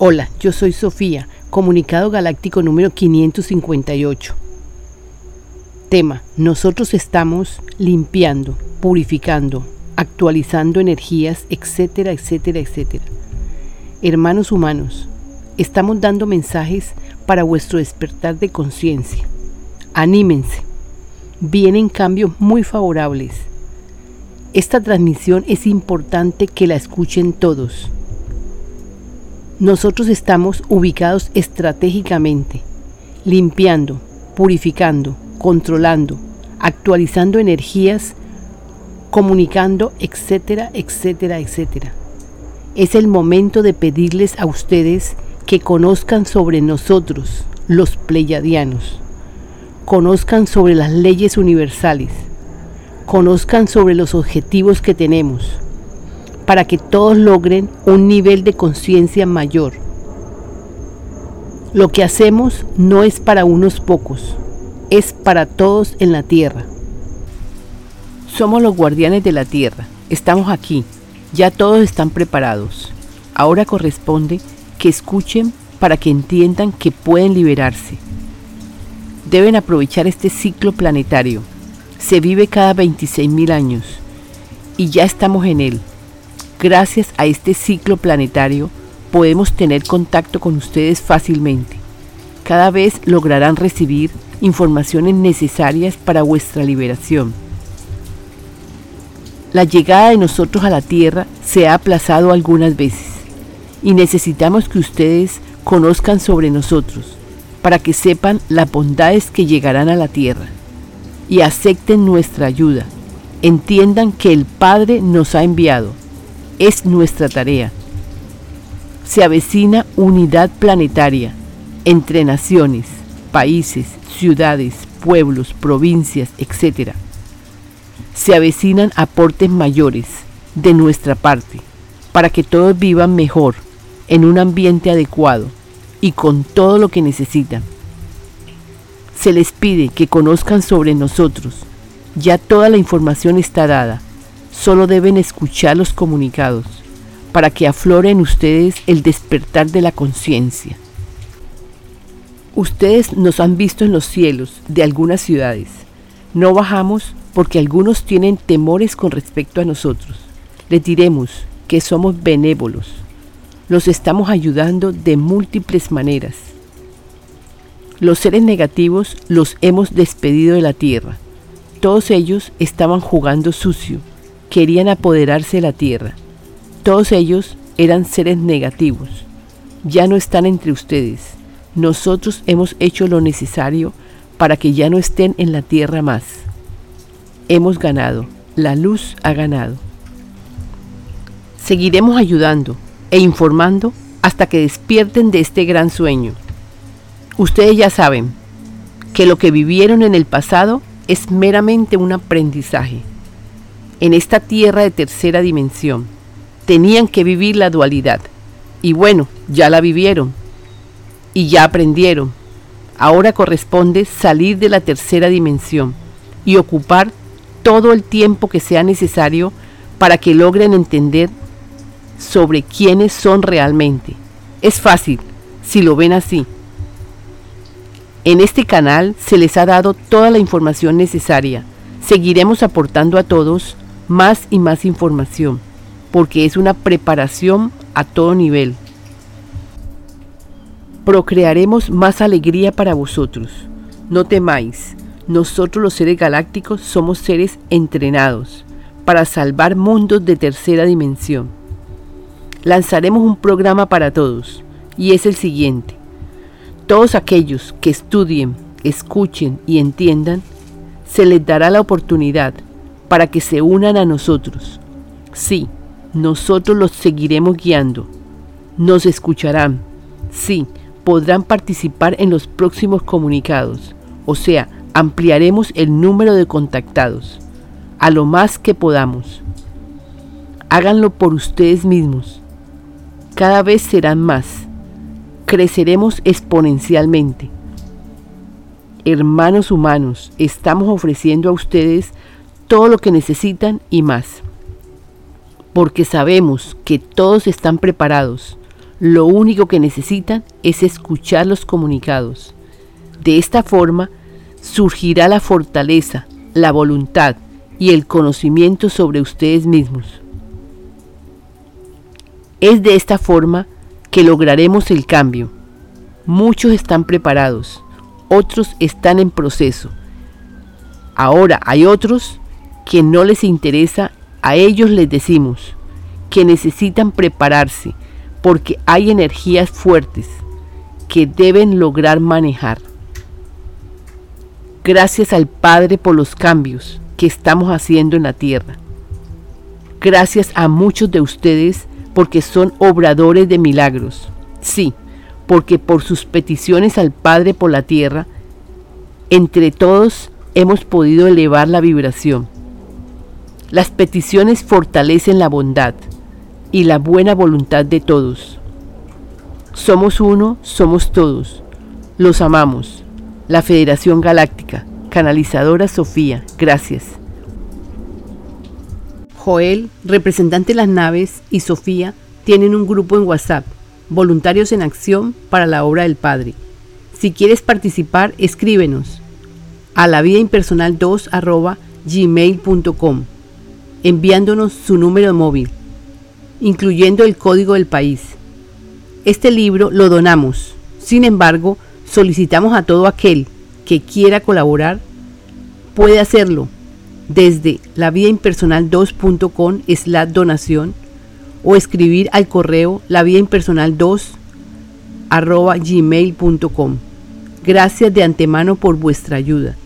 Hola, yo soy Sofía, comunicado galáctico número 558. Tema, nosotros estamos limpiando, purificando, actualizando energías, etcétera, etcétera, etcétera. Hermanos humanos, estamos dando mensajes para vuestro despertar de conciencia. Anímense, vienen cambios muy favorables. Esta transmisión es importante que la escuchen todos nosotros estamos ubicados estratégicamente, limpiando, purificando, controlando, actualizando energías, comunicando, etcétera, etcétera, etcétera. Es el momento de pedirles a ustedes que conozcan sobre nosotros, los pleyadianos, conozcan sobre las leyes universales, conozcan sobre los objetivos que tenemos, para que todos logren un nivel de conciencia mayor. Lo que hacemos no es para unos pocos, es para todos en la tierra. Somos los guardianes de la tierra, estamos aquí, ya todos están preparados. Ahora corresponde que escuchen para que entiendan que pueden liberarse. Deben aprovechar este ciclo planetario. Se vive cada 26.000 años y ya estamos en él. Gracias a este ciclo planetario podemos tener contacto con ustedes fácilmente. Cada vez lograrán recibir informaciones necesarias para vuestra liberación. La llegada de nosotros a la Tierra se ha aplazado algunas veces y necesitamos que ustedes conozcan sobre nosotros para que sepan las bondades que llegarán a la Tierra y acepten nuestra ayuda. Entiendan que el Padre nos ha enviado es nuestra tarea. Se avecina unidad planetaria entre naciones, países, ciudades, pueblos, provincias, etc. Se avecinan aportes mayores de nuestra parte para que todos vivan mejor, en un ambiente adecuado y con todo lo que necesitan. Se les pide que conozcan sobre nosotros. Ya toda la información está dada Solo deben escuchar los comunicados para que aflore en ustedes el despertar de la conciencia. Ustedes nos han visto en los cielos de algunas ciudades. No bajamos porque algunos tienen temores con respecto a nosotros. Les diremos que somos benévolos. Los estamos ayudando de múltiples maneras. Los seres negativos los hemos despedido de la tierra. Todos ellos estaban jugando sucio querían apoderarse de la tierra. Todos ellos eran seres negativos. Ya no están entre ustedes. Nosotros hemos hecho lo necesario para que ya no estén en la tierra más. Hemos ganado. La luz ha ganado. Seguiremos ayudando e informando hasta que despierten de este gran sueño. Ustedes ya saben que lo que vivieron en el pasado es meramente un aprendizaje en esta tierra de tercera dimensión. Tenían que vivir la dualidad. Y bueno, ya la vivieron. Y ya aprendieron. Ahora corresponde salir de la tercera dimensión y ocupar todo el tiempo que sea necesario para que logren entender sobre quiénes son realmente. Es fácil si lo ven así. En este canal se les ha dado toda la información necesaria. Seguiremos aportando a todos más y más información, porque es una preparación a todo nivel. Procrearemos más alegría para vosotros. No temáis, nosotros los seres galácticos somos seres entrenados para salvar mundos de tercera dimensión. Lanzaremos un programa para todos, y es el siguiente. Todos aquellos que estudien, escuchen y entiendan, se les dará la oportunidad para que se unan a nosotros. Sí, nosotros los seguiremos guiando. Nos escucharán. Sí, podrán participar en los próximos comunicados. O sea, ampliaremos el número de contactados a lo más que podamos. Háganlo por ustedes mismos. Cada vez serán más. Creceremos exponencialmente. Hermanos humanos, estamos ofreciendo a ustedes todo lo que necesitan y más. Porque sabemos que todos están preparados. Lo único que necesitan es escuchar los comunicados. De esta forma surgirá la fortaleza, la voluntad y el conocimiento sobre ustedes mismos. Es de esta forma que lograremos el cambio. Muchos están preparados, otros están en proceso. Ahora hay otros que no les interesa, a ellos les decimos que necesitan prepararse porque hay energías fuertes que deben lograr manejar. Gracias al Padre por los cambios que estamos haciendo en la tierra. Gracias a muchos de ustedes porque son obradores de milagros. Sí, porque por sus peticiones al Padre por la tierra, entre todos hemos podido elevar la vibración. Las peticiones fortalecen la bondad y la buena voluntad de todos. Somos uno, somos todos. Los amamos. La Federación Galáctica. Canalizadora Sofía. Gracias. Joel, representante de las naves, y Sofía tienen un grupo en WhatsApp, Voluntarios en Acción para la Obra del Padre. Si quieres participar, escríbenos a la vía impersonal 2 gmail.com enviándonos su número móvil, incluyendo el código del país. Este libro lo donamos. Sin embargo, solicitamos a todo aquel que quiera colaborar, puede hacerlo desde la vía impersonal 2.com la donación o escribir al correo la vía impersonal 2 arroba gmail.com. Gracias de antemano por vuestra ayuda.